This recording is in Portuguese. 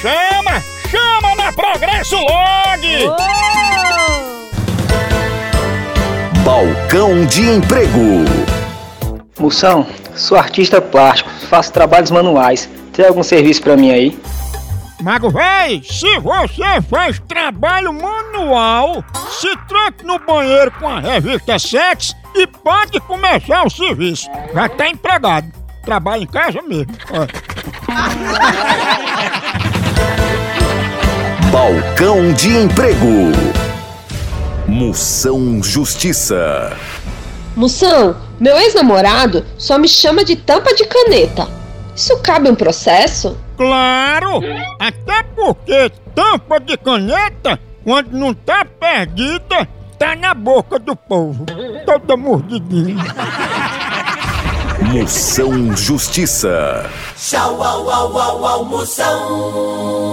Chama, chama na Progresso Log. Oh! Balcão de emprego. Moção, sou artista plástico, faço trabalhos manuais. Tem algum serviço pra mim aí? Mago véi, se você faz trabalho manual, se tranque no banheiro com a revista Sex e pode começar o serviço. Já tá empregado. Trabalha em casa mesmo. Balcão de emprego. Moção Justiça. Moção, meu ex-namorado só me chama de tampa de caneta. Isso cabe um processo? Claro! Até porque tampa de caneta, quando não tá perdida, tá na boca do povo. Toda mordidinha. Moção Justiça. Tchau, au, au, au, au, Moção.